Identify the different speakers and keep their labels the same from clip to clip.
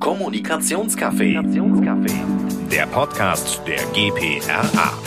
Speaker 1: Kommunikationscafé. Der Podcast der GPRA.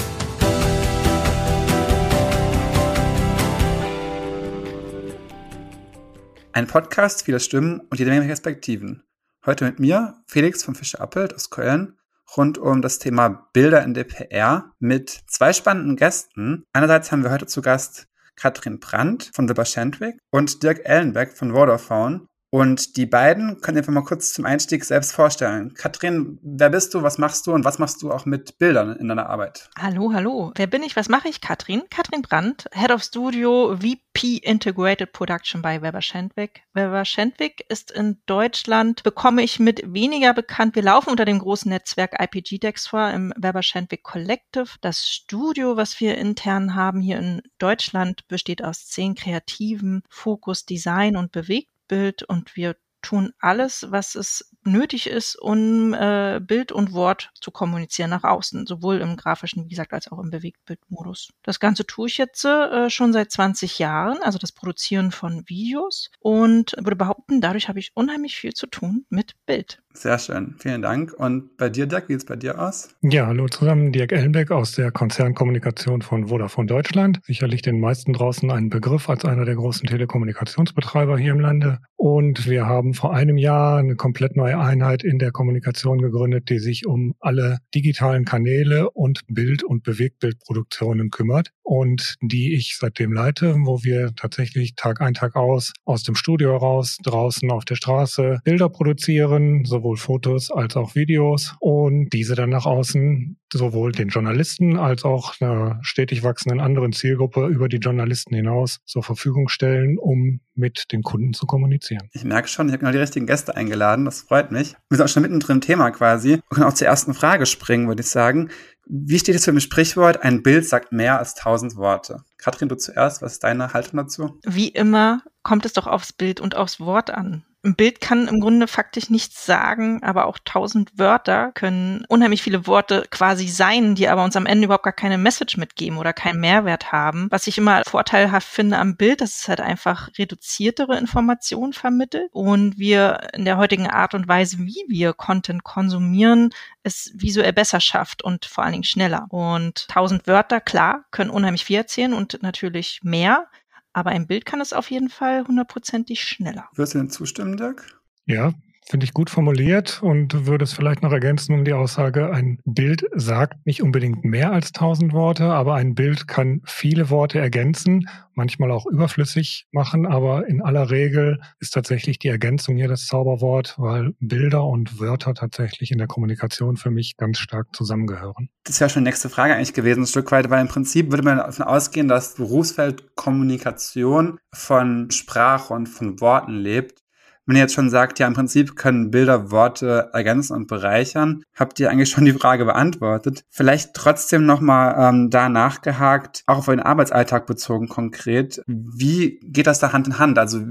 Speaker 2: Ein Podcast, viele Stimmen und jede Menge Perspektiven. Heute mit mir, Felix von Fischer Appelt aus Köln, rund um das Thema Bilder in der PR mit zwei spannenden Gästen. Einerseits haben wir heute zu Gast Katrin Brandt von Wilbur Schendwick und Dirk Ellenbeck von Vodafone. Und die beiden können einfach mal kurz zum Einstieg selbst vorstellen. Katrin, wer bist du, was machst du und was machst du auch mit Bildern in deiner Arbeit?
Speaker 3: Hallo, hallo. Wer bin ich, was mache ich? Katrin. Katrin Brandt, Head of Studio, VP Integrated Production bei Weber Schendwick. Weber Schendwick ist in Deutschland, bekomme ich mit weniger bekannt. Wir laufen unter dem großen Netzwerk IPG Dextra im Weber Schendwick Collective. Das Studio, was wir intern haben hier in Deutschland, besteht aus zehn Kreativen, Fokus, Design und Bewegt Bild und wir tun alles, was es nötig ist, um äh, Bild und Wort zu kommunizieren nach außen, sowohl im grafischen, wie gesagt, als auch im Bewegtbildmodus. Das Ganze tue ich jetzt äh, schon seit 20 Jahren, also das Produzieren von Videos und würde behaupten, dadurch habe ich unheimlich viel zu tun mit Bild.
Speaker 2: Sehr schön, vielen Dank. Und bei dir, Dirk, wie sieht es bei dir aus?
Speaker 4: Ja, hallo zusammen, Dirk Ellenbeck aus der Konzernkommunikation von Vodafone Deutschland. Sicherlich den meisten draußen ein Begriff als einer der großen Telekommunikationsbetreiber hier im Lande. Und wir haben vor einem Jahr eine komplett neue Einheit in der Kommunikation gegründet, die sich um alle digitalen Kanäle und Bild- und Bewegtbildproduktionen kümmert und die ich seitdem leite, wo wir tatsächlich Tag ein, Tag aus aus dem Studio heraus, draußen auf der Straße Bilder produzieren, sowohl Fotos als auch Videos und diese dann nach außen sowohl den Journalisten als auch einer stetig wachsenden anderen Zielgruppe über die Journalisten hinaus zur Verfügung stellen, um mit den Kunden zu kommunizieren.
Speaker 2: Ich merke schon, ich habe genau die richtigen Gäste eingeladen, das freut mich. Wir sind auch schon mittendrin im Thema quasi. Wir können auch zur ersten Frage springen, würde ich sagen. Wie steht es für ein Sprichwort? Ein Bild sagt mehr als tausend Worte. Katrin, du zuerst, was ist deine Haltung dazu?
Speaker 3: Wie immer kommt es doch aufs Bild und aufs Wort an ein Bild kann im Grunde faktisch nichts sagen, aber auch tausend Wörter können unheimlich viele Worte quasi sein, die aber uns am Ende überhaupt gar keine Message mitgeben oder keinen Mehrwert haben. Was ich immer vorteilhaft finde am Bild, dass es halt einfach reduziertere Informationen vermittelt und wir in der heutigen Art und Weise, wie wir Content konsumieren, es visuell besser schafft und vor allen Dingen schneller. Und tausend Wörter, klar, können unheimlich viel erzählen und natürlich mehr. Aber ein Bild kann es auf jeden Fall hundertprozentig schneller.
Speaker 2: Wirst du denn zustimmen, Dirk?
Speaker 4: Ja, Finde ich gut formuliert und würde es vielleicht noch ergänzen um die Aussage, ein Bild sagt nicht unbedingt mehr als tausend Worte, aber ein Bild kann viele Worte ergänzen, manchmal auch überflüssig machen, aber in aller Regel ist tatsächlich die Ergänzung hier das Zauberwort, weil Bilder und Wörter tatsächlich in der Kommunikation für mich ganz stark zusammengehören.
Speaker 2: Das wäre schon die nächste Frage eigentlich gewesen, ein Stück weit, weil im Prinzip würde man davon ausgehen, dass Berufsfeld Kommunikation von Sprache und von Worten lebt wenn ihr jetzt schon sagt, ja, im Prinzip können Bilder Worte ergänzen und bereichern, habt ihr eigentlich schon die Frage beantwortet. Vielleicht trotzdem nochmal ähm, da nachgehakt, auch auf euren Arbeitsalltag bezogen konkret. Wie geht das da Hand in Hand? Also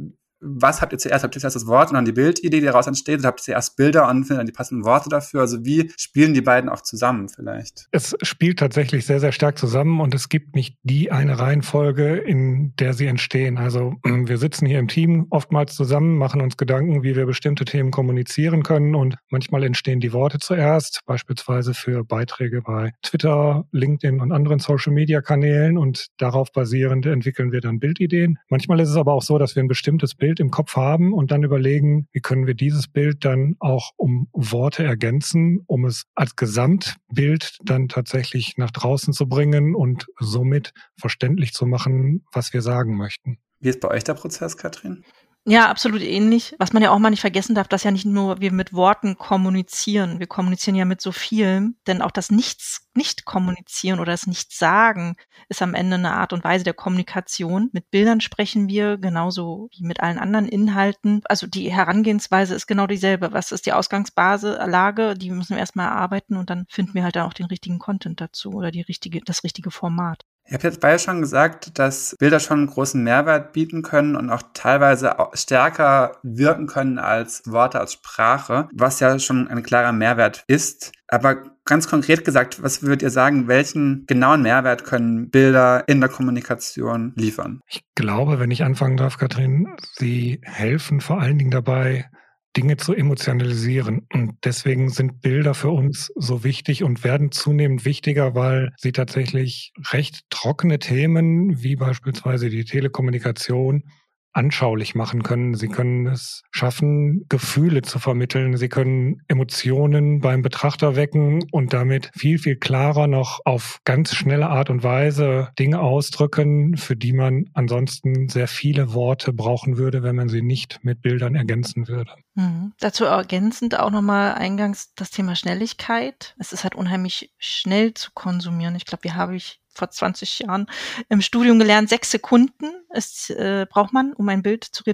Speaker 2: was habt ihr zuerst? Habt ihr zuerst das Wort und dann die Bildidee, die daraus entsteht? Oder habt ihr zuerst Bilder und findet dann die passenden Worte dafür? Also wie spielen die beiden auch zusammen vielleicht?
Speaker 4: Es spielt tatsächlich sehr, sehr stark zusammen und es gibt nicht die eine Reihenfolge, in der sie entstehen. Also wir sitzen hier im Team oftmals zusammen, machen uns Gedanken, wie wir bestimmte Themen kommunizieren können und manchmal entstehen die Worte zuerst, beispielsweise für Beiträge bei Twitter, LinkedIn und anderen Social-Media-Kanälen und darauf basierend entwickeln wir dann Bildideen. Manchmal ist es aber auch so, dass wir ein bestimmtes Bild Bild im Kopf haben und dann überlegen, wie können wir dieses Bild dann auch um Worte ergänzen, um es als Gesamtbild dann tatsächlich nach draußen zu bringen und somit verständlich zu machen, was wir sagen möchten.
Speaker 2: Wie ist bei euch der Prozess, Katrin?
Speaker 3: Ja, absolut ähnlich. Was man ja auch mal nicht vergessen darf, dass ja nicht nur wir mit Worten kommunizieren. Wir kommunizieren ja mit so viel, denn auch das Nichts, nicht kommunizieren oder das Nicht-Sagen ist am Ende eine Art und Weise der Kommunikation. Mit Bildern sprechen wir genauso wie mit allen anderen Inhalten. Also die Herangehensweise ist genau dieselbe. Was ist die Ausgangsbasis, Lage? Die müssen wir erstmal erarbeiten und dann finden wir halt auch den richtigen Content dazu oder die richtige, das richtige Format.
Speaker 2: Ich habe jetzt beide schon gesagt, dass Bilder schon einen großen Mehrwert bieten können und auch teilweise stärker wirken können als Worte, als Sprache, was ja schon ein klarer Mehrwert ist. Aber ganz konkret gesagt, was würdet ihr sagen, welchen genauen Mehrwert können Bilder in der Kommunikation liefern?
Speaker 4: Ich glaube, wenn ich anfangen darf, Katrin, sie helfen vor allen Dingen dabei, Dinge zu emotionalisieren. Und deswegen sind Bilder für uns so wichtig und werden zunehmend wichtiger, weil sie tatsächlich recht trockene Themen wie beispielsweise die Telekommunikation anschaulich machen können. Sie können es schaffen, Gefühle zu vermitteln. Sie können Emotionen beim Betrachter wecken und damit viel, viel klarer noch auf ganz schnelle Art und Weise Dinge ausdrücken, für die man ansonsten sehr viele Worte brauchen würde, wenn man sie nicht mit Bildern ergänzen würde.
Speaker 3: Mhm. Dazu ergänzend auch nochmal eingangs das Thema Schnelligkeit. Es ist halt unheimlich schnell zu konsumieren. Ich glaube, hier habe ich vor 20 Jahren im Studium gelernt, sechs Sekunden ist, äh, braucht man, um ein Bild zu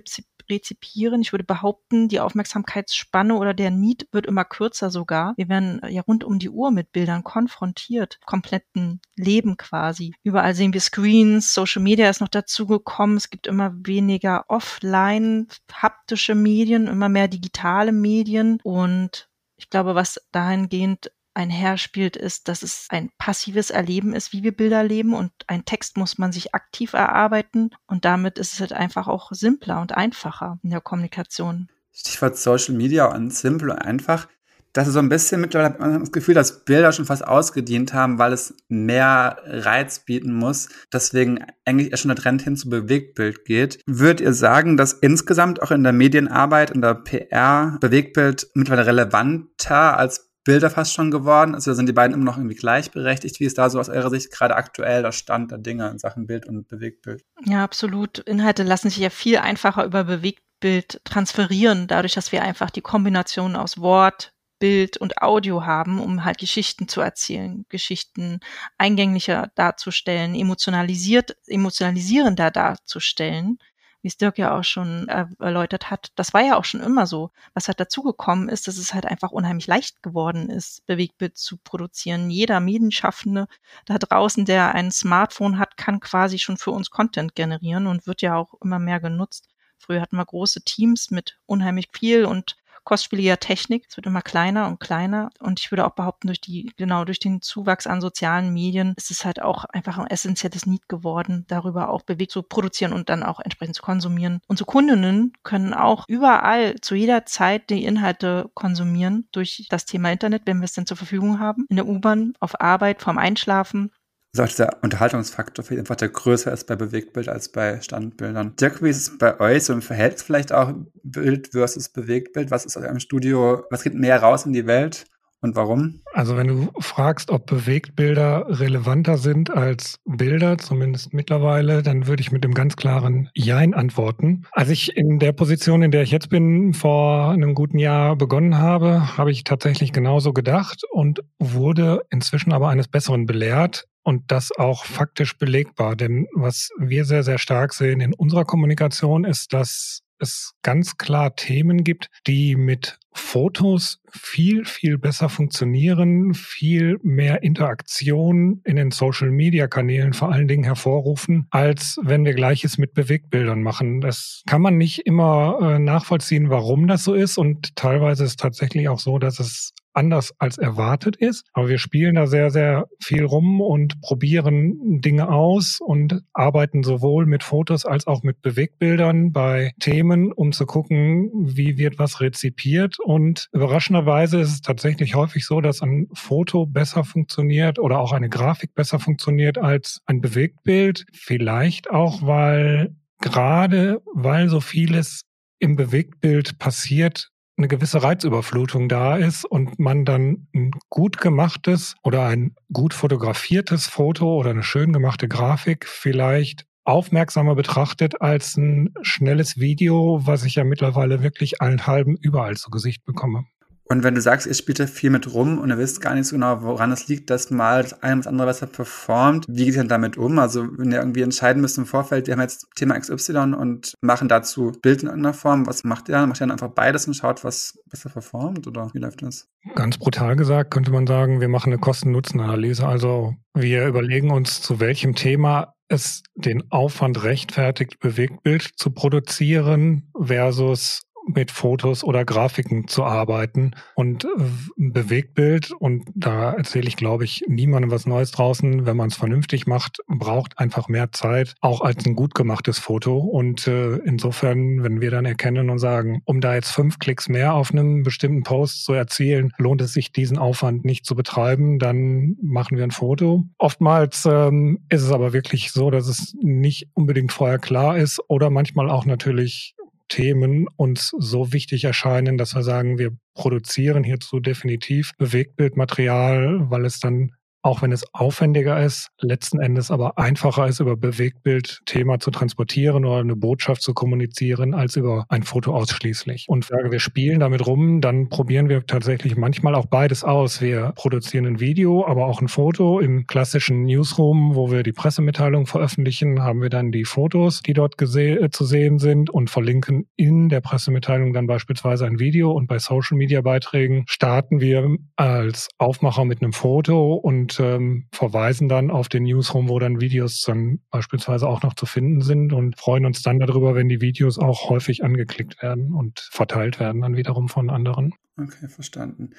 Speaker 3: rezipieren. Ich würde behaupten, die Aufmerksamkeitsspanne oder der Need wird immer kürzer sogar. Wir werden ja rund um die Uhr mit Bildern konfrontiert, kompletten Leben quasi. Überall sehen wir Screens, Social Media ist noch dazu gekommen. Es gibt immer weniger offline haptische Medien, immer mehr digitale Medien und ich glaube, was dahingehend einherspielt, ist, dass es ein passives Erleben ist, wie wir Bilder leben und ein Text muss man sich aktiv erarbeiten und damit ist es halt einfach auch simpler und einfacher in der Kommunikation.
Speaker 2: Stichwort Social Media und simpel und einfach. Das ist so ein bisschen mittlerweile das Gefühl, dass Bilder schon fast ausgedient haben, weil es mehr Reiz bieten muss. Deswegen eigentlich erst schon der Trend hin zu Bewegtbild geht. Würdet ihr sagen, dass insgesamt auch in der Medienarbeit, in der PR Bewegtbild mittlerweile relevanter als Bilder fast schon geworden? Also sind die beiden immer noch irgendwie gleichberechtigt? Wie ist da so aus eurer Sicht gerade aktuell der Stand der Dinge in Sachen Bild und Bewegtbild?
Speaker 3: Ja, absolut. Inhalte lassen sich ja viel einfacher über Bewegtbild transferieren, dadurch, dass wir einfach die Kombination aus Wort, Bild und Audio haben, um halt Geschichten zu erzählen, Geschichten eingänglicher darzustellen, emotionalisiert, emotionalisierender darzustellen wie es Dirk ja auch schon erläutert hat, das war ja auch schon immer so. Was halt dazugekommen ist, dass es halt einfach unheimlich leicht geworden ist, Bewegtbild zu produzieren. Jeder Medienschaffende da draußen, der ein Smartphone hat, kann quasi schon für uns Content generieren und wird ja auch immer mehr genutzt. Früher hatten wir große Teams mit unheimlich viel und kostspieliger Technik. Es wird immer kleiner und kleiner. Und ich würde auch behaupten, durch die, genau, durch den Zuwachs an sozialen Medien ist es halt auch einfach ein essentielles Need geworden, darüber auch bewegt zu produzieren und dann auch entsprechend zu konsumieren. Unsere Kundinnen können auch überall zu jeder Zeit die Inhalte konsumieren durch das Thema Internet, wenn wir es denn zur Verfügung haben. In der U-Bahn, auf Arbeit, vorm Einschlafen
Speaker 2: ist auch dieser Unterhaltungsfaktor viel einfach der größer ist bei Bewegtbild als bei Standbildern. Dirk, wie ist es bei euch so im Verhältnis vielleicht auch Bild versus Bewegtbild? Was ist aus eurem Studio, was geht mehr raus in die Welt? Und warum?
Speaker 4: Also wenn du fragst, ob Bewegtbilder relevanter sind als Bilder, zumindest mittlerweile, dann würde ich mit dem ganz klaren Jein antworten. Als ich in der Position, in der ich jetzt bin, vor einem guten Jahr begonnen habe, habe ich tatsächlich genauso gedacht und wurde inzwischen aber eines Besseren belehrt und das auch faktisch belegbar. Denn was wir sehr, sehr stark sehen in unserer Kommunikation ist, dass es ganz klar Themen gibt, die mit Fotos viel, viel besser funktionieren, viel mehr Interaktion in den Social-Media-Kanälen vor allen Dingen hervorrufen, als wenn wir gleiches mit Bewegtbildern machen. Das kann man nicht immer äh, nachvollziehen, warum das so ist. Und teilweise ist es tatsächlich auch so, dass es anders als erwartet ist. Aber wir spielen da sehr, sehr viel rum und probieren Dinge aus und arbeiten sowohl mit Fotos als auch mit Bewegtbildern bei Themen, um zu gucken, wie wird was rezipiert. Und überraschenderweise ist es tatsächlich häufig so, dass ein Foto besser funktioniert oder auch eine Grafik besser funktioniert als ein Bewegtbild. Vielleicht auch, weil gerade weil so vieles im Bewegtbild passiert, eine gewisse Reizüberflutung da ist und man dann ein gut gemachtes oder ein gut fotografiertes Foto oder eine schön gemachte Grafik vielleicht aufmerksamer betrachtet als ein schnelles Video, was ich ja mittlerweile wirklich allenthalben überall zu Gesicht bekomme.
Speaker 2: Und wenn du sagst, ihr spielt da viel mit rum und ihr wisst gar nicht so genau, woran es liegt, dass mal das eine das andere besser performt, wie geht ihr denn damit um? Also wenn ihr irgendwie entscheiden müsst im Vorfeld, wir haben jetzt Thema XY und machen dazu Bild in irgendeiner Form, was macht ihr dann? Macht ihr dann einfach beides und schaut, was besser performt oder wie läuft das?
Speaker 4: Ganz brutal gesagt könnte man sagen, wir machen eine Kosten-Nutzen-Analyse. Also wir überlegen uns, zu welchem Thema es den Aufwand rechtfertigt, Bewegtbild zu produzieren versus mit Fotos oder Grafiken zu arbeiten und äh, Bewegtbild. Und da erzähle ich glaube ich niemandem was Neues draußen, wenn man es vernünftig macht, braucht einfach mehr Zeit, auch als ein gut gemachtes Foto. Und äh, insofern, wenn wir dann erkennen und sagen, um da jetzt fünf Klicks mehr auf einem bestimmten Post zu erzielen, lohnt es sich diesen Aufwand nicht zu betreiben, dann machen wir ein Foto. Oftmals ähm, ist es aber wirklich so, dass es nicht unbedingt vorher klar ist oder manchmal auch natürlich Themen uns so wichtig erscheinen, dass wir sagen, wir produzieren hierzu definitiv Bewegtbildmaterial, weil es dann auch wenn es aufwendiger ist, letzten Endes aber einfacher ist, über Bewegtbild-Thema zu transportieren oder eine Botschaft zu kommunizieren, als über ein Foto ausschließlich. Und sage, wir spielen damit rum, dann probieren wir tatsächlich manchmal auch beides aus. Wir produzieren ein Video, aber auch ein Foto. Im klassischen Newsroom, wo wir die Pressemitteilung veröffentlichen, haben wir dann die Fotos, die dort äh, zu sehen sind und verlinken in der Pressemitteilung dann beispielsweise ein Video. Und bei Social-Media-Beiträgen starten wir als Aufmacher mit einem Foto und ähm, verweisen dann auf den Newsroom, wo dann Videos dann beispielsweise auch noch zu finden sind und freuen uns dann darüber, wenn die Videos auch häufig angeklickt werden und verteilt werden dann wiederum von anderen.
Speaker 2: Okay, verstanden.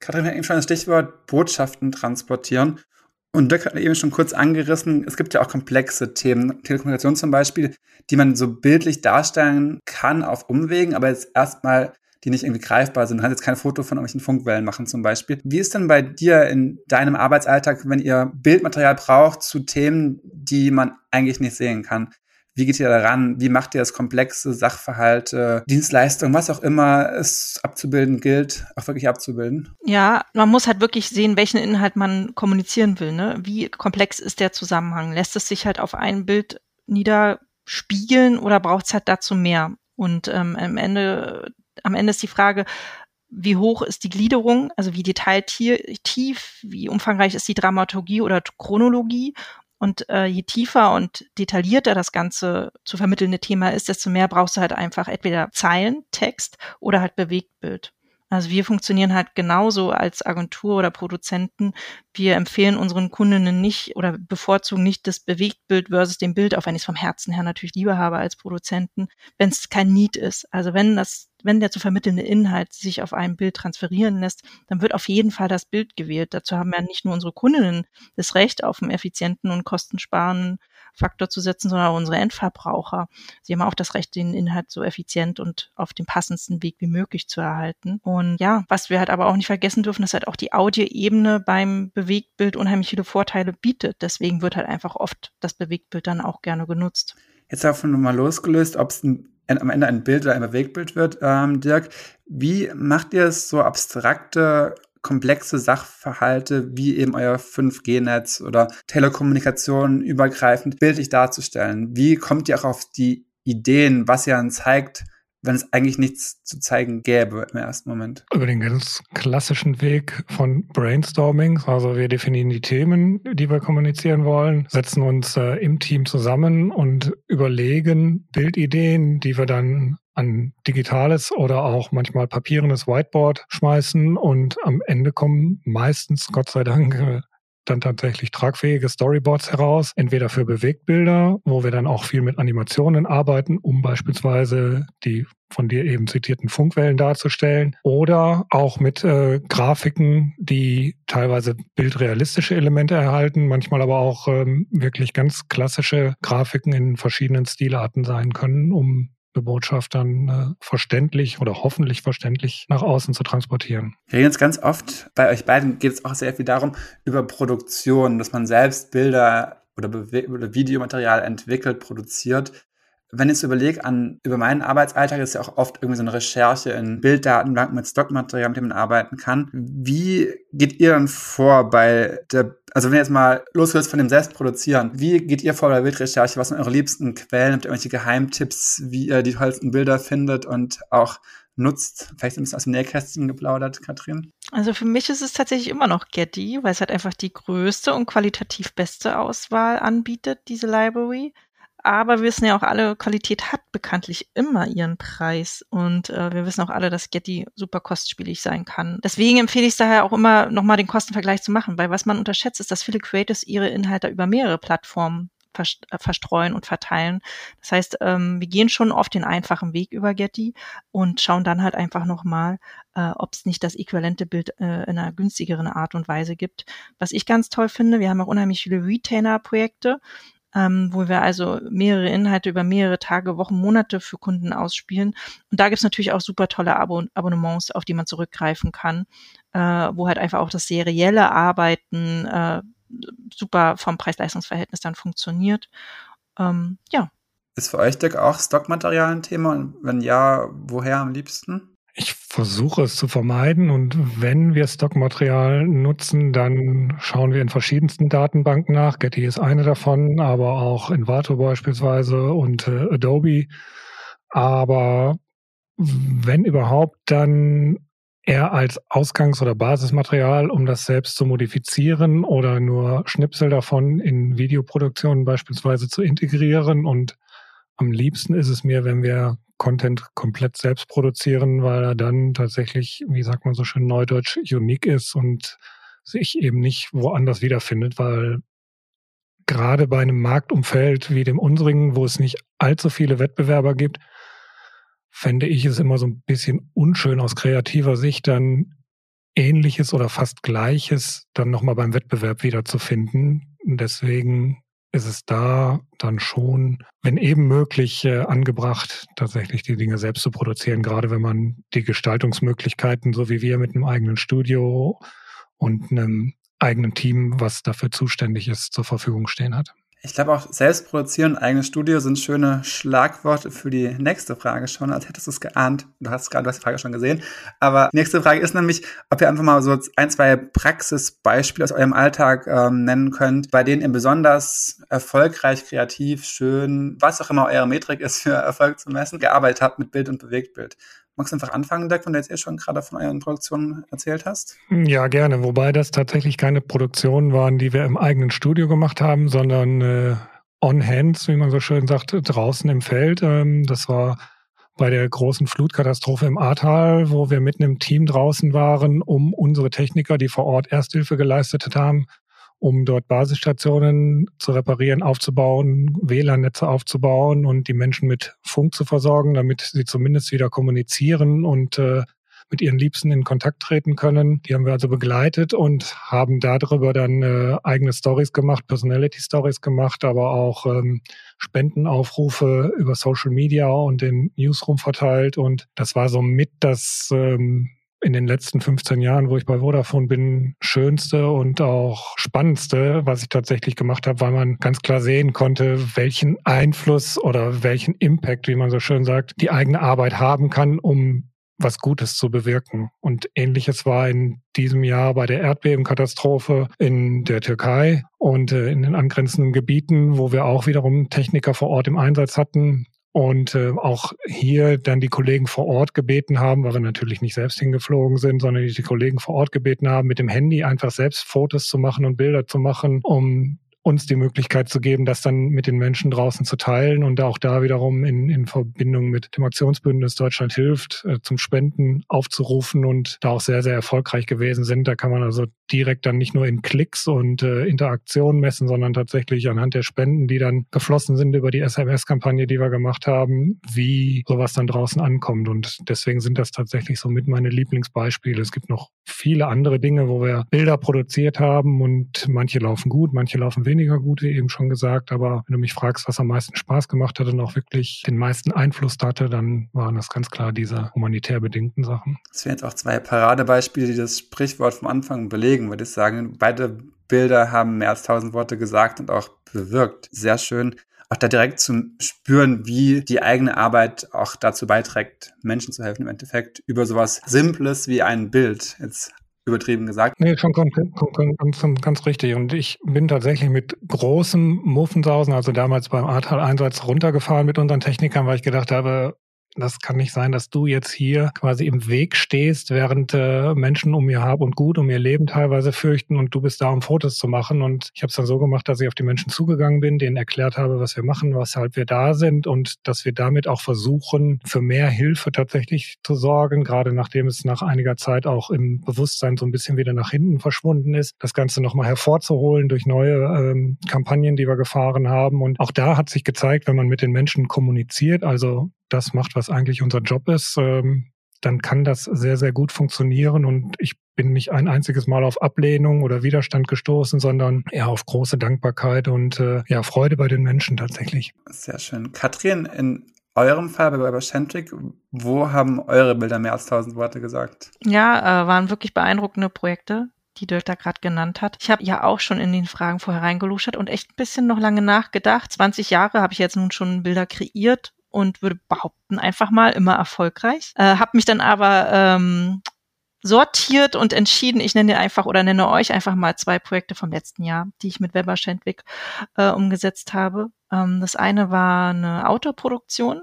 Speaker 2: Katrin hat eben schon das Stichwort Botschaften transportieren. Und Dirk hat eben schon kurz angerissen, es gibt ja auch komplexe Themen, Telekommunikation zum Beispiel, die man so bildlich darstellen kann auf Umwegen, aber jetzt erstmal die nicht irgendwie greifbar sind. Du kannst jetzt kein Foto von irgendwelchen Funkwellen machen zum Beispiel. Wie ist denn bei dir in deinem Arbeitsalltag, wenn ihr Bildmaterial braucht zu Themen, die man eigentlich nicht sehen kann? Wie geht ihr daran? Wie macht ihr das komplexe Sachverhalte, Dienstleistungen, was auch immer es abzubilden gilt, auch wirklich abzubilden?
Speaker 3: Ja, man muss halt wirklich sehen, welchen Inhalt man kommunizieren will. Ne? Wie komplex ist der Zusammenhang? Lässt es sich halt auf ein Bild niederspiegeln oder braucht es halt dazu mehr? Und ähm, am Ende am Ende ist die Frage, wie hoch ist die Gliederung, also wie detailtief, wie umfangreich ist die Dramaturgie oder Chronologie. Und äh, je tiefer und detaillierter das ganze zu vermittelnde Thema ist, desto mehr brauchst du halt einfach entweder Zeilen, Text oder halt Bewegtbild. Also wir funktionieren halt genauso als Agentur oder Produzenten. Wir empfehlen unseren Kundinnen nicht oder bevorzugen nicht das Bewegtbild versus dem Bild, auch wenn ich es vom Herzen her natürlich lieber habe als Produzenten, wenn es kein Need ist. Also wenn das wenn der zu vermittelnde Inhalt sich auf ein Bild transferieren lässt, dann wird auf jeden Fall das Bild gewählt. Dazu haben ja nicht nur unsere Kundinnen das Recht auf einen effizienten und kostensparenden Faktor zu setzen, sondern unsere Endverbraucher. Sie haben auch das Recht, den Inhalt so effizient und auf dem passendsten Weg wie möglich zu erhalten. Und ja, was wir halt aber auch nicht vergessen dürfen, dass halt auch die Audioebene beim Bewegtbild unheimlich viele Vorteile bietet. Deswegen wird halt einfach oft das Bewegtbild dann auch gerne genutzt.
Speaker 2: Jetzt davon nochmal losgelöst, ob es ein am Ende ein Bild oder ein Bewegtbild wird, ähm, Dirk. Wie macht ihr es so abstrakte, komplexe Sachverhalte wie eben euer 5G-Netz oder Telekommunikation übergreifend bildlich darzustellen? Wie kommt ihr auch auf die Ideen, was ihr dann zeigt, wenn es eigentlich nichts zu zeigen gäbe im ersten Moment?
Speaker 4: Über den ganz klassischen Weg von Brainstorming. Also wir definieren die Themen, die wir kommunizieren wollen, setzen uns äh, im Team zusammen und überlegen Bildideen, die wir dann an digitales oder auch manchmal papierenes Whiteboard schmeißen und am Ende kommen meistens, Gott sei Dank, äh, dann tatsächlich tragfähige Storyboards heraus, entweder für Bewegtbilder, wo wir dann auch viel mit Animationen arbeiten, um beispielsweise die von dir eben zitierten Funkwellen darzustellen oder auch mit äh, Grafiken, die teilweise bildrealistische Elemente erhalten, manchmal aber auch ähm, wirklich ganz klassische Grafiken in verschiedenen Stilarten sein können, um eine Botschaft dann äh, verständlich oder hoffentlich verständlich nach außen zu transportieren.
Speaker 2: Wir reden jetzt ganz oft, bei euch beiden geht es auch sehr viel darum, über Produktion, dass man selbst Bilder oder, oder Videomaterial entwickelt, produziert wenn ich es überlege an über meinen Arbeitsalltag ist ja auch oft irgendwie so eine Recherche in Bilddatenbanken mit Stockmaterial, mit dem man arbeiten kann. Wie geht ihr dann vor bei der, also wenn ihr jetzt mal losgelöst von dem Selbstproduzieren, wie geht ihr vor bei der Bildrecherche? Was sind eure liebsten Quellen? Habt ihr irgendwelche Geheimtipps, wie ihr die tollsten Bilder findet und auch nutzt? Vielleicht ein bisschen aus dem Nähkästchen geplaudert, Katrin?
Speaker 3: Also für mich ist es tatsächlich immer noch Getty, weil es halt einfach die größte und qualitativ beste Auswahl anbietet, diese Library. Aber wir wissen ja auch alle, Qualität hat bekanntlich immer ihren Preis. Und äh, wir wissen auch alle, dass Getty super kostspielig sein kann. Deswegen empfehle ich es daher auch immer, nochmal den Kostenvergleich zu machen, weil was man unterschätzt, ist, dass viele Creators ihre Inhalte über mehrere Plattformen äh, verstreuen und verteilen. Das heißt, ähm, wir gehen schon oft den einfachen Weg über Getty und schauen dann halt einfach nochmal, äh, ob es nicht das äquivalente Bild äh, in einer günstigeren Art und Weise gibt. Was ich ganz toll finde, wir haben auch unheimlich viele Retainer-Projekte ähm, wo wir also mehrere Inhalte über mehrere Tage, Wochen, Monate für Kunden ausspielen. Und da gibt's natürlich auch super tolle Abo Abonnements, auf die man zurückgreifen kann, äh, wo halt einfach auch das serielle Arbeiten äh, super vom Preis-Leistungs-Verhältnis dann funktioniert. Ähm, ja.
Speaker 2: Ist für euch Dick auch Stockmaterial ein Thema? Und wenn ja, woher am liebsten?
Speaker 4: Ich versuche es zu vermeiden und wenn wir Stockmaterial nutzen, dann schauen wir in verschiedensten Datenbanken nach. Getty ist eine davon, aber auch Envato beispielsweise und äh, Adobe. Aber wenn überhaupt, dann eher als Ausgangs- oder Basismaterial, um das selbst zu modifizieren oder nur Schnipsel davon in Videoproduktionen beispielsweise zu integrieren. Und am liebsten ist es mir, wenn wir Content komplett selbst produzieren, weil er dann tatsächlich, wie sagt man so schön neudeutsch, unique ist und sich eben nicht woanders wiederfindet, weil gerade bei einem Marktumfeld wie dem unsrigen, wo es nicht allzu viele Wettbewerber gibt, fände ich es immer so ein bisschen unschön aus kreativer Sicht, dann Ähnliches oder fast Gleiches dann nochmal beim Wettbewerb wiederzufinden. Deswegen ist es da dann schon, wenn eben möglich, äh, angebracht, tatsächlich die Dinge selbst zu produzieren, gerade wenn man die Gestaltungsmöglichkeiten, so wie wir mit einem eigenen Studio und einem eigenen Team, was dafür zuständig ist, zur Verfügung stehen hat.
Speaker 2: Ich glaube auch selbst produzieren, eigenes Studio sind schöne Schlagworte für die nächste Frage schon, als hättest du es geahnt. Du hast gerade, du hast die Frage schon gesehen. Aber nächste Frage ist nämlich, ob ihr einfach mal so ein, zwei Praxisbeispiele aus eurem Alltag ähm, nennen könnt, bei denen ihr besonders erfolgreich, kreativ, schön, was auch immer eure Metrik ist für Erfolg zu messen, gearbeitet habt mit Bild und Bewegtbild. Magst du einfach anfangen, Dirk, wenn du jetzt eh schon gerade von euren Produktionen erzählt hast?
Speaker 4: Ja, gerne. Wobei das tatsächlich keine Produktionen waren, die wir im eigenen Studio gemacht haben, sondern äh, on hands, wie man so schön sagt, draußen im Feld. Ähm, das war bei der großen Flutkatastrophe im Ahrtal, wo wir mitten im Team draußen waren, um unsere Techniker, die vor Ort Ersthilfe geleistet haben, um dort Basisstationen zu reparieren, aufzubauen, WLAN-Netze aufzubauen und die Menschen mit Funk zu versorgen, damit sie zumindest wieder kommunizieren und äh, mit ihren Liebsten in Kontakt treten können. Die haben wir also begleitet und haben darüber dann äh, eigene Stories gemacht, Personality Stories gemacht, aber auch ähm, Spendenaufrufe über Social Media und den Newsroom verteilt. Und das war so mit das ähm, in den letzten 15 Jahren, wo ich bei Vodafone bin, schönste und auch spannendste, was ich tatsächlich gemacht habe, weil man ganz klar sehen konnte, welchen Einfluss oder welchen Impact, wie man so schön sagt, die eigene Arbeit haben kann, um was Gutes zu bewirken. Und ähnliches war in diesem Jahr bei der Erdbebenkatastrophe in der Türkei und äh, in den angrenzenden Gebieten, wo wir auch wiederum Techniker vor Ort im Einsatz hatten, und äh, auch hier dann die Kollegen vor Ort gebeten haben, weil wir natürlich nicht selbst hingeflogen sind, sondern die, die Kollegen vor Ort gebeten haben, mit dem Handy einfach selbst Fotos zu machen und Bilder zu machen, um uns die Möglichkeit zu geben, das dann mit den Menschen draußen zu teilen und auch da wiederum in, in Verbindung mit dem Aktionsbündnis Deutschland hilft, äh, zum Spenden aufzurufen und da auch sehr, sehr erfolgreich gewesen sind. Da kann man also direkt dann nicht nur in Klicks und äh, Interaktionen messen, sondern tatsächlich anhand der Spenden, die dann geflossen sind über die SMS-Kampagne, die wir gemacht haben, wie sowas dann draußen ankommt. Und deswegen sind das tatsächlich so mit meine Lieblingsbeispiele. Es gibt noch viele andere Dinge, wo wir Bilder produziert haben und manche laufen gut, manche laufen weniger gut, wie eben schon gesagt. Aber wenn du mich fragst, was am meisten Spaß gemacht hat und auch wirklich den meisten Einfluss hatte, dann waren das ganz klar diese humanitär bedingten Sachen.
Speaker 2: Das wären jetzt auch zwei Paradebeispiele, die das Sprichwort vom Anfang belegen, würde ich sagen. Beide Bilder haben mehr als tausend Worte gesagt und auch bewirkt. Sehr schön auch da direkt zu spüren, wie die eigene Arbeit auch dazu beiträgt, Menschen zu helfen im Endeffekt über sowas Simples wie ein Bild. Jetzt übertrieben gesagt.
Speaker 4: Nee, schon ganz, ganz, ganz richtig. Und ich bin tatsächlich mit großem Muffensausen, also damals beim Ahrtal-Einsatz runtergefahren mit unseren Technikern, weil ich gedacht habe, das kann nicht sein, dass du jetzt hier quasi im Weg stehst, während äh, Menschen um ihr Hab und Gut, um ihr Leben teilweise fürchten und du bist da, um Fotos zu machen. Und ich habe es dann so gemacht, dass ich auf die Menschen zugegangen bin, denen erklärt habe, was wir machen, weshalb wir da sind und dass wir damit auch versuchen, für mehr Hilfe tatsächlich zu sorgen, gerade nachdem es nach einiger Zeit auch im Bewusstsein so ein bisschen wieder nach hinten verschwunden ist, das Ganze nochmal hervorzuholen durch neue ähm, Kampagnen, die wir gefahren haben. Und auch da hat sich gezeigt, wenn man mit den Menschen kommuniziert, also das macht, was eigentlich unser Job ist, ähm, dann kann das sehr, sehr gut funktionieren. Und ich bin nicht ein einziges Mal auf Ablehnung oder Widerstand gestoßen, sondern eher auf große Dankbarkeit und äh, ja, Freude bei den Menschen tatsächlich.
Speaker 2: Sehr schön. Katrin, in eurem Fall bei Webercentric, wo haben eure Bilder mehr als tausend Worte gesagt?
Speaker 3: Ja, äh, waren wirklich beeindruckende Projekte die Dirk da gerade genannt hat. Ich habe ja auch schon in den Fragen vorher reingeluschert und echt ein bisschen noch lange nachgedacht. 20 Jahre habe ich jetzt nun schon Bilder kreiert und würde behaupten, einfach mal immer erfolgreich. Äh, habe mich dann aber ähm, sortiert und entschieden, ich nenne einfach oder nenne euch einfach mal zwei Projekte vom letzten Jahr, die ich mit Weber Schendwick äh, umgesetzt habe. Ähm, das eine war eine Autoproduktion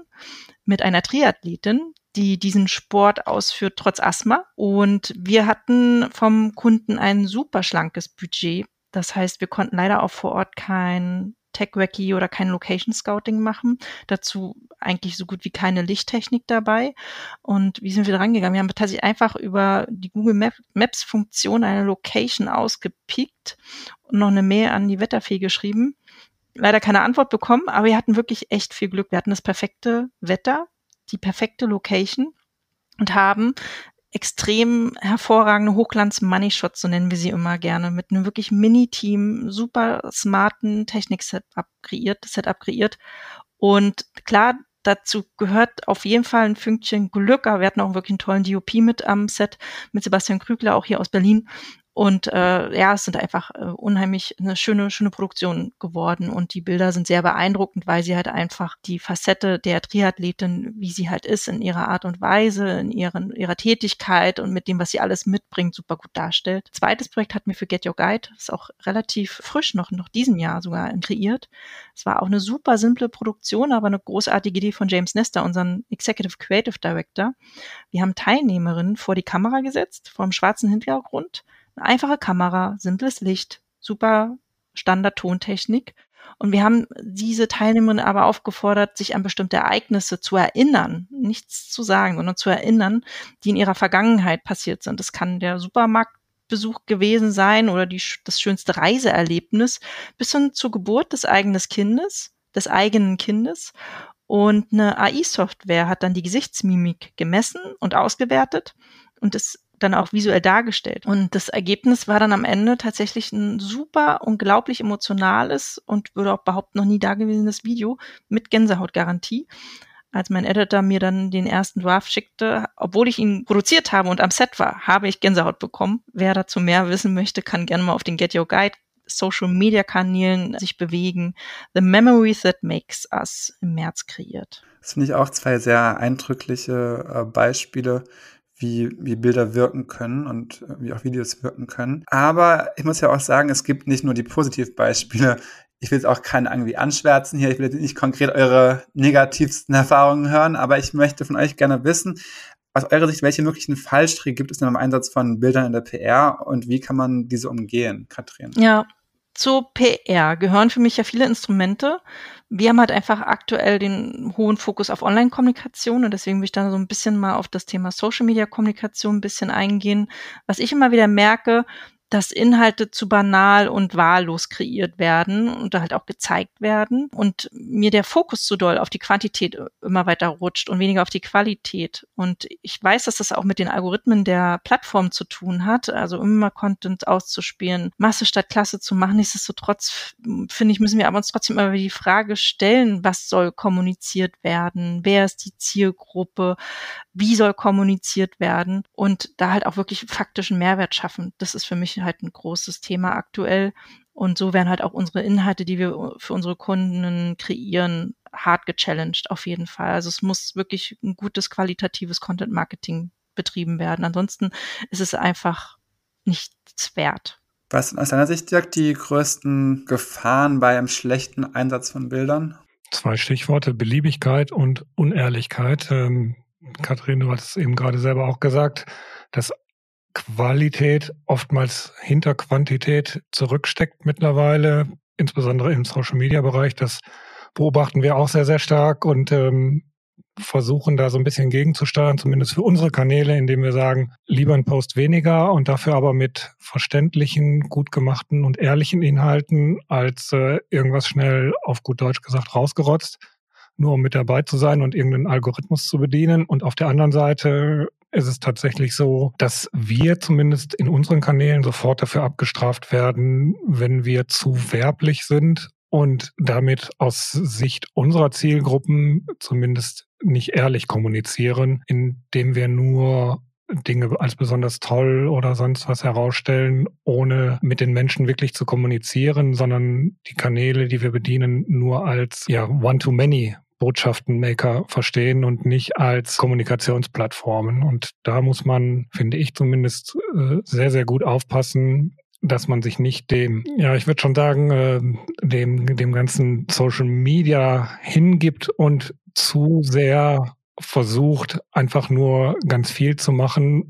Speaker 3: mit einer Triathletin, die diesen Sport ausführt trotz Asthma. Und wir hatten vom Kunden ein super schlankes Budget. Das heißt, wir konnten leider auch vor Ort kein Tech-Wacky oder kein Location Scouting machen. Dazu eigentlich so gut wie keine Lichttechnik dabei. Und wie sind wir dran gegangen? Wir haben tatsächlich einfach über die Google Maps Funktion eine Location ausgepickt und noch eine Mail an die Wetterfee geschrieben. Leider keine Antwort bekommen, aber wir hatten wirklich echt viel Glück. Wir hatten das perfekte Wetter, die perfekte Location und haben extrem hervorragende Hochglanz-Money-Shots, so nennen wir sie immer gerne, mit einem wirklich Mini-Team, super smarten Technik-Setup kreiert, Setup kreiert. Und klar, dazu gehört auf jeden Fall ein Fünkchen Glück, aber wir hatten auch wirklich einen tollen DOP mit am Set, mit Sebastian Krügler, auch hier aus Berlin. Und äh, ja, es sind einfach äh, unheimlich eine schöne, schöne Produktion geworden. Und die Bilder sind sehr beeindruckend, weil sie halt einfach die Facette der Triathletin, wie sie halt ist, in ihrer Art und Weise, in ihren, ihrer Tätigkeit und mit dem, was sie alles mitbringt, super gut darstellt. Zweites Projekt hat mir für Get Your Guide, ist auch relativ frisch noch, noch diesem Jahr sogar kreiert. Es war auch eine super simple Produktion, aber eine großartige Idee von James Nestor, unseren Executive Creative Director. Wir haben Teilnehmerinnen vor die Kamera gesetzt, vor einem schwarzen Hintergrund eine einfache Kamera, simples Licht, super Standard-Tontechnik. Und wir haben diese Teilnehmerinnen aber aufgefordert, sich an bestimmte Ereignisse zu erinnern, nichts zu sagen, sondern zu erinnern, die in ihrer Vergangenheit passiert sind. Das kann der Supermarktbesuch gewesen sein oder die, das schönste Reiseerlebnis bis hin zur Geburt des eigenen Kindes, des eigenen Kindes. Und eine AI-Software hat dann die Gesichtsmimik gemessen und ausgewertet und es dann auch visuell dargestellt. Und das Ergebnis war dann am Ende tatsächlich ein super, unglaublich emotionales und würde auch behaupten noch nie dagewesenes Video mit Gänsehautgarantie. Als mein Editor mir dann den ersten Draft schickte, obwohl ich ihn produziert habe und am Set war, habe ich Gänsehaut bekommen. Wer dazu mehr wissen möchte, kann gerne mal auf den Get Your Guide Social Media Kanälen sich bewegen. The Memory That Makes Us im März kreiert.
Speaker 2: Das finde ich auch zwei sehr eindrückliche äh, Beispiele, wie, wie Bilder wirken können und äh, wie auch Videos wirken können. Aber ich muss ja auch sagen, es gibt nicht nur die Positivbeispiele. Ich will jetzt auch keinen irgendwie anschwärzen hier. Ich will jetzt nicht konkret eure negativsten Erfahrungen hören, aber ich möchte von euch gerne wissen, aus eurer Sicht, welche möglichen Fallstricke gibt es denn im Einsatz von Bildern in der PR und wie kann man diese umgehen, Katrin?
Speaker 3: Ja, zur PR gehören für mich ja viele Instrumente. Wir haben halt einfach aktuell den hohen Fokus auf Online-Kommunikation und deswegen will ich da so ein bisschen mal auf das Thema Social-Media-Kommunikation ein bisschen eingehen. Was ich immer wieder merke, dass Inhalte zu banal und wahllos kreiert werden und halt auch gezeigt werden und mir der Fokus zu doll auf die Quantität immer weiter rutscht und weniger auf die Qualität. Und ich weiß, dass das auch mit den Algorithmen der Plattform zu tun hat, also immer Content auszuspielen, Masse statt Klasse zu machen. Nichtsdestotrotz finde ich, müssen wir aber uns trotzdem immer die Frage stellen, was soll kommuniziert werden? Wer ist die Zielgruppe? Wie soll kommuniziert werden? Und da halt auch wirklich faktischen Mehrwert schaffen. Das ist für mich halt ein großes Thema aktuell. Und so werden halt auch unsere Inhalte, die wir für unsere Kunden kreieren, hart gechallenged auf jeden Fall. Also es muss wirklich ein gutes qualitatives Content Marketing betrieben werden. Ansonsten ist es einfach nichts wert.
Speaker 2: Was sind aus deiner Sicht, Dirk, die größten Gefahren bei einem schlechten Einsatz von Bildern?
Speaker 4: Zwei Stichworte, Beliebigkeit und Unehrlichkeit. Ähm, Kathrin, du hattest eben gerade selber auch gesagt, dass Qualität oftmals hinter Quantität zurücksteckt mittlerweile, insbesondere im Social-Media-Bereich. Das beobachten wir auch sehr, sehr stark und ähm, versuchen da so ein bisschen gegenzusteuern, zumindest für unsere Kanäle, indem wir sagen, lieber ein Post weniger und dafür aber mit verständlichen, gut gemachten und ehrlichen Inhalten als äh, irgendwas schnell auf gut Deutsch gesagt rausgerotzt, nur um mit dabei zu sein und irgendeinen Algorithmus zu bedienen. Und auf der anderen Seite ist es tatsächlich so, dass wir zumindest in unseren Kanälen sofort dafür abgestraft werden, wenn wir zu werblich sind und damit aus Sicht unserer Zielgruppen zumindest nicht ehrlich kommunizieren, indem wir nur Dinge als besonders toll oder sonst was herausstellen, ohne mit den Menschen wirklich zu kommunizieren, sondern die Kanäle, die wir bedienen, nur als ja, One-to-Many Botschaftenmaker verstehen und nicht als Kommunikationsplattformen. Und da muss man, finde ich zumindest, äh, sehr, sehr gut aufpassen, dass man sich nicht dem, ja, ich würde schon sagen, äh, dem, dem ganzen Social Media hingibt und zu sehr versucht, einfach nur ganz viel zu machen,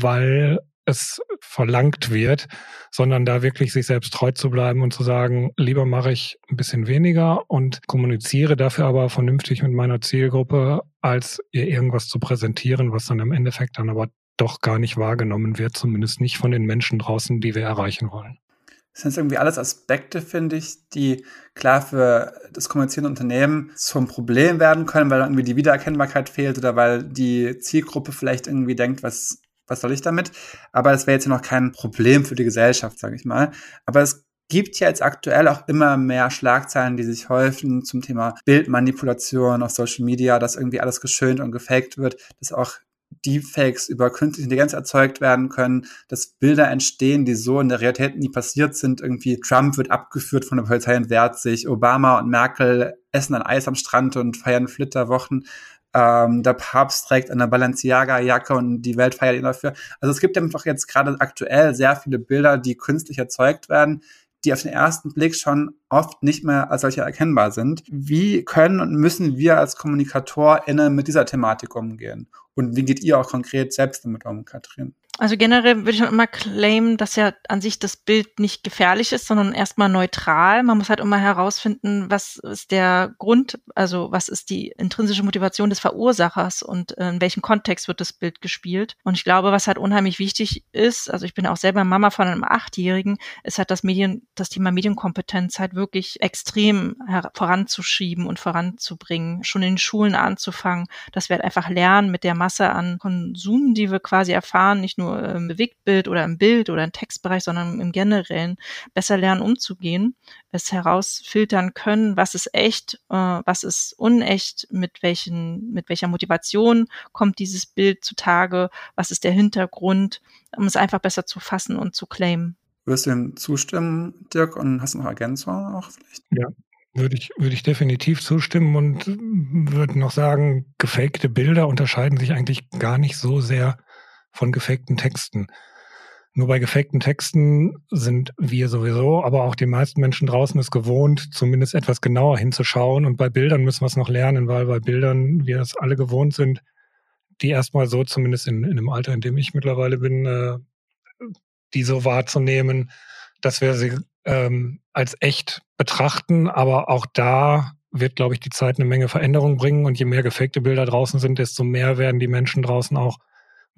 Speaker 4: weil es verlangt wird, sondern da wirklich sich selbst treu zu bleiben und zu sagen, lieber mache ich ein bisschen weniger und kommuniziere dafür aber vernünftig mit meiner Zielgruppe, als ihr irgendwas zu präsentieren, was dann im Endeffekt dann aber doch gar nicht wahrgenommen wird, zumindest nicht von den Menschen draußen, die wir erreichen wollen.
Speaker 2: Das sind irgendwie alles Aspekte, finde ich, die klar für das kommunizierende Unternehmen zum Problem werden können, weil irgendwie die Wiedererkennbarkeit fehlt oder weil die Zielgruppe vielleicht irgendwie denkt, was, was soll ich damit? Aber das wäre jetzt noch kein Problem für die Gesellschaft, sage ich mal. Aber es gibt ja jetzt aktuell auch immer mehr Schlagzeilen, die sich häufen zum Thema Bildmanipulation auf Social Media, dass irgendwie alles geschönt und gefaked wird, dass auch Deepfakes über künstliche Intelligenz erzeugt werden können, dass Bilder entstehen, die so in der Realität nie passiert sind. Irgendwie Trump wird abgeführt von der Polizei und wehrt sich. Obama und Merkel essen ein Eis am Strand und feiern Flitterwochen. Ähm, der Papst trägt eine Balenciaga-Jacke und die Welt feiert ihn dafür. Also es gibt einfach jetzt gerade aktuell sehr viele Bilder, die künstlich erzeugt werden, die auf den ersten Blick schon oft nicht mehr als solche erkennbar sind. Wie können und müssen wir als KommunikatorInnen mit dieser Thematik umgehen? Und wie geht ihr auch konkret selbst damit um, Katrin?
Speaker 3: Also generell würde ich immer claimen, dass ja an sich das Bild nicht gefährlich ist, sondern erstmal neutral. Man muss halt immer herausfinden, was ist der Grund, also was ist die intrinsische Motivation des Verursachers und in welchem Kontext wird das Bild gespielt. Und ich glaube, was halt unheimlich wichtig ist, also ich bin auch selber Mama von einem Achtjährigen, ist halt das Medien, das Thema Medienkompetenz halt wirklich extrem voranzuschieben und voranzubringen, schon in Schulen anzufangen, dass wir halt einfach lernen mit der Masse an Konsum, die wir quasi erfahren, nicht nur nur im Bewegtbild oder im Bild oder im Textbereich, sondern im Generellen besser lernen umzugehen, es herausfiltern können, was ist echt, äh, was ist unecht, mit welchen, mit welcher Motivation kommt dieses Bild zutage, was ist der Hintergrund, um es einfach besser zu fassen und zu claimen.
Speaker 2: Wirst du dem zustimmen, Dirk, und hast du noch Ergänzungen auch vielleicht?
Speaker 4: Ja, würde ich, würde ich definitiv zustimmen und würde noch sagen, gefakte Bilder unterscheiden sich eigentlich gar nicht so sehr von gefakten Texten. Nur bei gefakten Texten sind wir sowieso, aber auch die meisten Menschen draußen es gewohnt, zumindest etwas genauer hinzuschauen. Und bei Bildern müssen wir es noch lernen, weil bei Bildern wir es alle gewohnt sind, die erstmal so, zumindest in, in dem Alter, in dem ich mittlerweile bin, äh, die so wahrzunehmen, dass wir sie ähm, als echt betrachten. Aber auch da wird, glaube ich, die Zeit eine Menge Veränderung bringen. Und je mehr gefakte Bilder draußen sind, desto mehr werden die Menschen draußen auch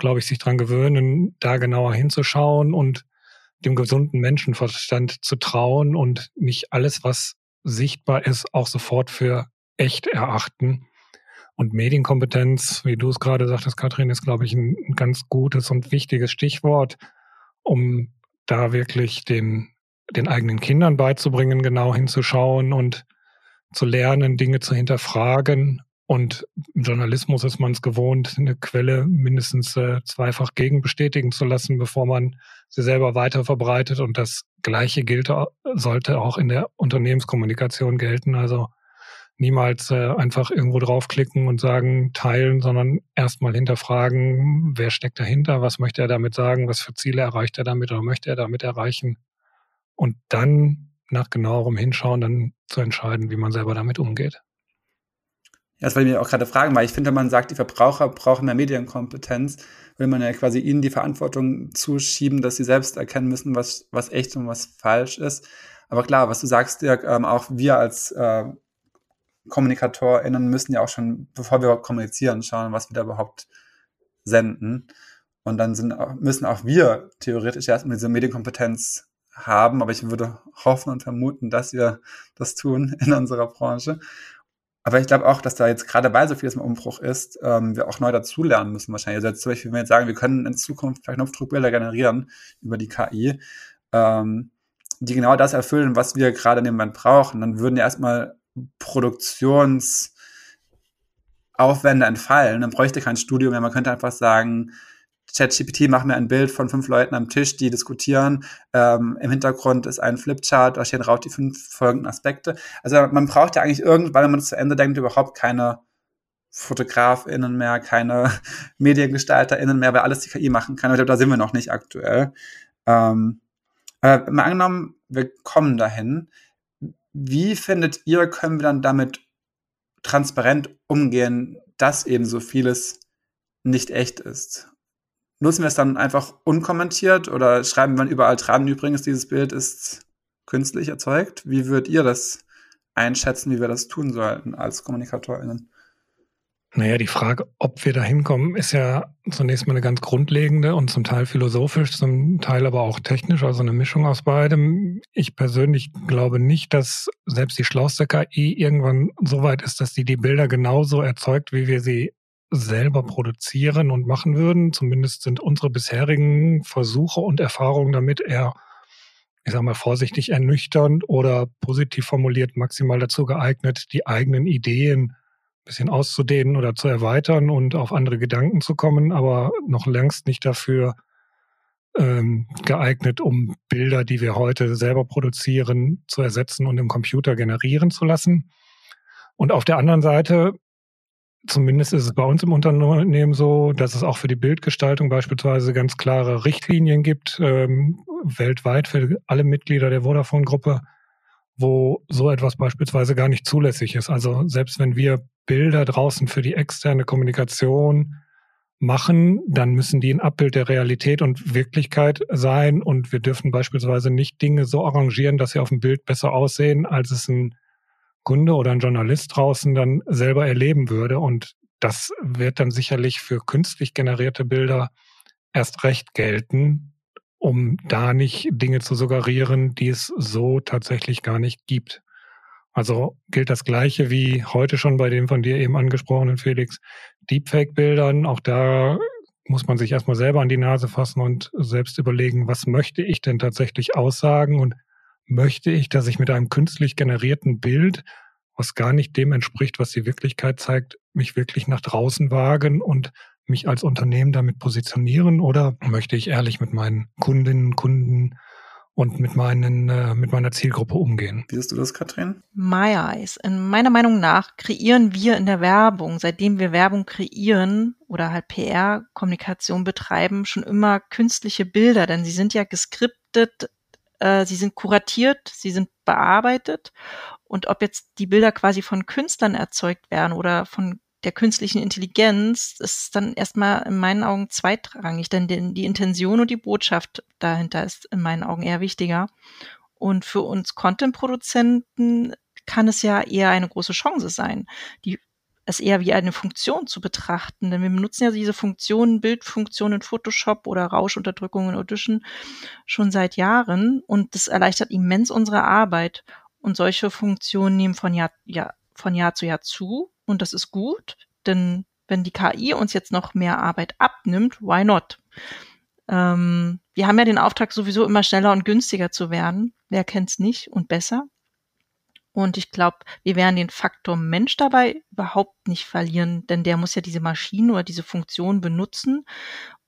Speaker 4: glaube ich, sich dran gewöhnen, da genauer hinzuschauen und dem gesunden Menschenverstand zu trauen und nicht alles, was sichtbar ist, auch sofort für echt erachten. Und Medienkompetenz, wie du es gerade sagtest, Katrin, ist, glaube ich, ein, ein ganz gutes und wichtiges Stichwort, um da wirklich den, den eigenen Kindern beizubringen, genau hinzuschauen und zu lernen, Dinge zu hinterfragen und im Journalismus ist man es gewohnt, eine Quelle mindestens äh, zweifach gegenbestätigen zu lassen, bevor man sie selber weiter verbreitet. Und das Gleiche gilt, sollte auch in der Unternehmenskommunikation gelten. Also niemals äh, einfach irgendwo draufklicken und sagen, teilen, sondern erstmal hinterfragen, wer steckt dahinter, was möchte er damit sagen, was für Ziele erreicht er damit oder möchte er damit erreichen. Und dann nach genauerem Hinschauen dann zu entscheiden, wie man selber damit umgeht.
Speaker 2: Ja, das wollte ich mir auch gerade fragen, weil ich finde, wenn man sagt, die Verbraucher brauchen mehr Medienkompetenz, will man ja quasi ihnen die Verantwortung zuschieben, dass sie selbst erkennen müssen, was, was echt und was falsch ist. Aber klar, was du sagst, Dirk, ähm, auch wir als äh, KommunikatorInnen müssen ja auch schon, bevor wir überhaupt kommunizieren, schauen, was wir da überhaupt senden. Und dann sind, müssen auch wir theoretisch erstmal diese Medienkompetenz haben, aber ich würde hoffen und vermuten, dass wir das tun in unserer Branche. Aber ich glaube auch, dass da jetzt gerade weil so vieles im Umbruch ist, ähm, wir auch neu dazulernen müssen wahrscheinlich. Also jetzt zum Beispiel, wenn wir jetzt sagen, wir können in Zukunft vielleicht Knopfdruckbilder generieren über die KI, ähm, die genau das erfüllen, was wir gerade in dem Moment brauchen, dann würden ja erstmal Produktionsaufwände entfallen. Dann bräuchte kein Studio mehr. Man könnte einfach sagen, ChatGPT macht mir ein Bild von fünf Leuten am Tisch, die diskutieren. Ähm, Im Hintergrund ist ein Flipchart, da stehen raus die fünf folgenden Aspekte. Also man braucht ja eigentlich irgendwann, wenn man das zu Ende denkt, überhaupt keine FotografInnen mehr, keine MediengestalterInnen mehr, weil alles die KI machen kann. ich glaube, da sind wir noch nicht aktuell. Ähm, aber mal angenommen, wir kommen dahin. Wie findet ihr, können wir dann damit transparent umgehen, dass eben so vieles nicht echt ist? nutzen wir es dann einfach unkommentiert oder schreiben wir überall dran, übrigens, dieses Bild ist künstlich erzeugt? Wie würdet ihr das einschätzen, wie wir das tun sollten als KommunikatorInnen?
Speaker 4: Naja, die Frage, ob wir da hinkommen, ist ja zunächst mal eine ganz grundlegende und zum Teil philosophisch, zum Teil aber auch technisch, also eine Mischung aus beidem. Ich persönlich glaube nicht, dass selbst die schlauste KI irgendwann so weit ist, dass sie die Bilder genauso erzeugt, wie wir sie selber produzieren und machen würden. Zumindest sind unsere bisherigen Versuche und Erfahrungen damit eher, ich sage mal vorsichtig ernüchternd oder positiv formuliert maximal dazu geeignet, die eigenen Ideen bisschen auszudehnen oder zu erweitern und auf andere Gedanken zu kommen, aber noch längst nicht dafür ähm, geeignet, um Bilder, die wir heute selber produzieren, zu ersetzen und im Computer generieren zu lassen. Und auf der anderen Seite Zumindest ist es bei uns im Unternehmen so, dass es auch für die Bildgestaltung beispielsweise ganz klare Richtlinien gibt, ähm, weltweit für alle Mitglieder der Vodafone-Gruppe, wo so etwas beispielsweise gar nicht zulässig ist. Also selbst wenn wir Bilder draußen für die externe Kommunikation machen, dann müssen die ein Abbild der Realität und Wirklichkeit sein und wir dürfen beispielsweise nicht Dinge so arrangieren, dass sie auf dem Bild besser aussehen, als es ein Kunde oder ein Journalist draußen dann selber erleben würde. Und das wird dann sicherlich für künstlich generierte Bilder erst recht gelten, um da nicht Dinge zu suggerieren, die es so tatsächlich gar nicht gibt. Also gilt das Gleiche wie heute schon bei dem von dir eben angesprochenen Felix Deepfake-Bildern. Auch da muss man sich erstmal selber an die Nase fassen und selbst überlegen, was möchte ich denn tatsächlich aussagen und möchte ich, dass ich mit einem künstlich generierten Bild, was gar nicht dem entspricht, was die Wirklichkeit zeigt, mich wirklich nach draußen wagen und mich als Unternehmen damit positionieren oder möchte ich ehrlich mit meinen Kundinnen, Kunden und mit meinen äh, mit meiner Zielgruppe umgehen.
Speaker 2: Wie siehst du das, Katrin?
Speaker 3: My eyes. In meiner Meinung nach kreieren wir in der Werbung, seitdem wir Werbung kreieren oder halt PR-Kommunikation betreiben, schon immer künstliche Bilder, denn sie sind ja geskriptet äh, sie sind kuratiert, sie sind bearbeitet. Und ob jetzt die Bilder quasi von Künstlern erzeugt werden oder von der künstlichen Intelligenz, ist dann erstmal in meinen Augen zweitrangig, denn die Intention und die Botschaft dahinter ist in meinen Augen eher wichtiger. Und für uns Content-Produzenten kann es ja eher eine große Chance sein, die es eher wie eine Funktion zu betrachten. Denn wir benutzen ja diese Funktionen, Bildfunktionen in Photoshop oder Rauschunterdrückung in Audition schon seit Jahren und das erleichtert immens unsere Arbeit. Und solche Funktionen nehmen von Jahr, Jahr, von Jahr zu Jahr zu und das ist gut, denn wenn die KI uns jetzt noch mehr Arbeit abnimmt, why not? Ähm, wir haben ja den Auftrag, sowieso immer schneller und günstiger zu werden. Wer kennt's nicht und besser? Und ich glaube, wir werden den Faktor Mensch dabei überhaupt nicht verlieren, denn der muss ja diese Maschinen oder diese Funktion benutzen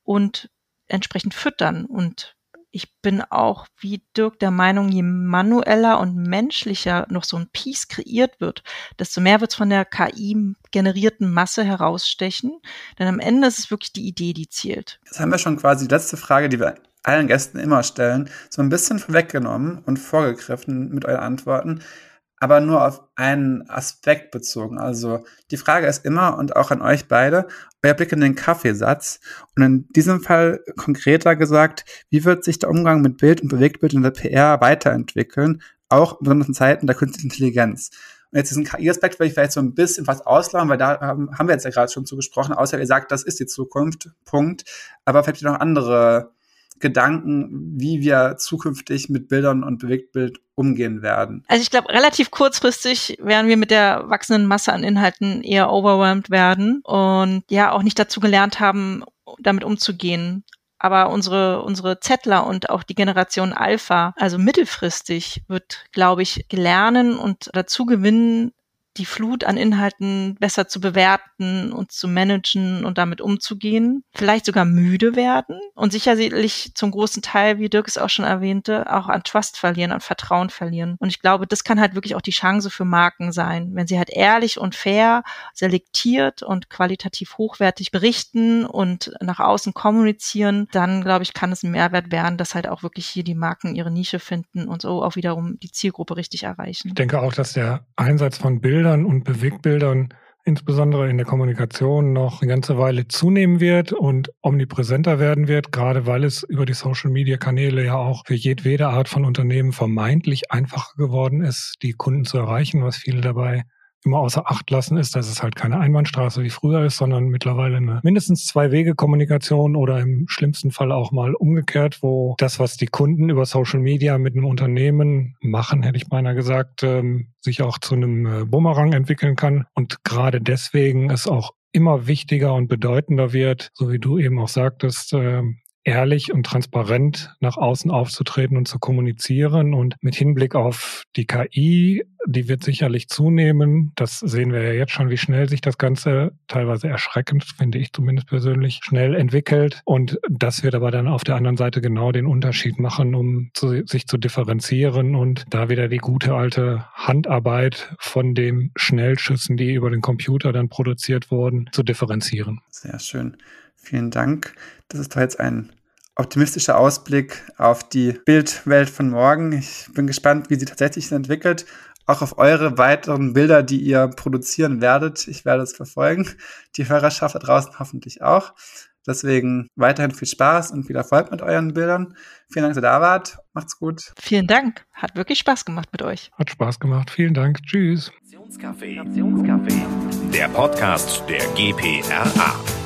Speaker 3: und entsprechend füttern. Und ich bin auch wie Dirk der Meinung, je manueller und menschlicher noch so ein Piece kreiert wird, desto mehr wird es von der KI generierten Masse herausstechen. Denn am Ende ist es wirklich die Idee, die zählt.
Speaker 2: Das haben wir schon quasi die letzte Frage, die wir allen Gästen immer stellen, so ein bisschen vorweggenommen und vorgegriffen mit euren Antworten. Aber nur auf einen Aspekt bezogen. Also die Frage ist immer und auch an euch beide, euer Blick in den Kaffeesatz und in diesem Fall konkreter gesagt, wie wird sich der Umgang mit Bild und Bewegtbild in der PR weiterentwickeln, auch in besonderen Zeiten der künstlichen Intelligenz. Und jetzt diesen KI-Aspekt will ich vielleicht so ein bisschen was ausladen, weil da haben, haben wir jetzt ja gerade schon zugesprochen, außer ihr sagt, das ist die Zukunft, Punkt. Aber vielleicht noch andere Gedanken, wie wir zukünftig mit Bildern und Bewegtbild umgehen werden?
Speaker 3: Also ich glaube, relativ kurzfristig werden wir mit der wachsenden Masse an Inhalten eher overwhelmed werden und ja auch nicht dazu gelernt haben, damit umzugehen. Aber unsere, unsere Zettler und auch die Generation Alpha, also mittelfristig wird, glaube ich, lernen und dazu gewinnen, die Flut an Inhalten besser zu bewerten und zu managen und damit umzugehen, vielleicht sogar müde werden und sicherlich zum großen Teil, wie Dirk es auch schon erwähnte, auch an Trust verlieren, an Vertrauen verlieren. Und ich glaube, das kann halt wirklich auch die Chance für Marken sein, wenn sie halt ehrlich und fair, selektiert und qualitativ hochwertig berichten und nach außen kommunizieren, dann glaube ich, kann es ein Mehrwert werden, dass halt auch wirklich hier die Marken ihre Nische finden und so auch wiederum die Zielgruppe richtig erreichen.
Speaker 4: Ich denke auch, dass der Einsatz von Bildern Bildern und Bewegbildern insbesondere in der Kommunikation noch eine ganze Weile zunehmen wird und omnipräsenter werden wird, gerade weil es über die Social-Media-Kanäle ja auch für jedwede Art von Unternehmen vermeintlich einfacher geworden ist, die Kunden zu erreichen, was viele dabei immer außer Acht lassen, ist, dass es halt keine Einbahnstraße wie früher ist, sondern mittlerweile eine mindestens zwei Wege Kommunikation oder im schlimmsten Fall auch mal umgekehrt, wo das, was die Kunden über Social Media mit einem Unternehmen machen, hätte ich beinahe gesagt, ähm, sich auch zu einem äh, Bumerang entwickeln kann. Und gerade deswegen es auch immer wichtiger und bedeutender wird, so wie du eben auch sagtest, äh, ehrlich und transparent nach außen aufzutreten und zu kommunizieren. Und mit Hinblick auf die KI, die wird sicherlich zunehmen. Das sehen wir ja jetzt schon, wie schnell sich das Ganze teilweise erschreckend, finde ich zumindest persönlich, schnell entwickelt. Und das wird aber dann auf der anderen Seite genau den Unterschied machen, um zu, sich zu differenzieren und da wieder die gute alte Handarbeit von den Schnellschüssen, die über den Computer dann produziert wurden, zu differenzieren.
Speaker 2: Sehr schön. Vielen Dank. Das ist doch jetzt ein optimistischer Ausblick auf die Bildwelt von morgen. Ich bin gespannt, wie sie tatsächlich entwickelt. Auch auf eure weiteren Bilder, die ihr produzieren werdet. Ich werde es verfolgen. Die Hörerschaft da draußen hoffentlich auch. Deswegen weiterhin viel Spaß und viel Erfolg mit euren Bildern. Vielen Dank, dass ihr da wart. Macht's gut.
Speaker 3: Vielen Dank. Hat wirklich Spaß gemacht mit euch.
Speaker 4: Hat Spaß gemacht. Vielen Dank. Tschüss.
Speaker 1: Der Podcast der GPRA.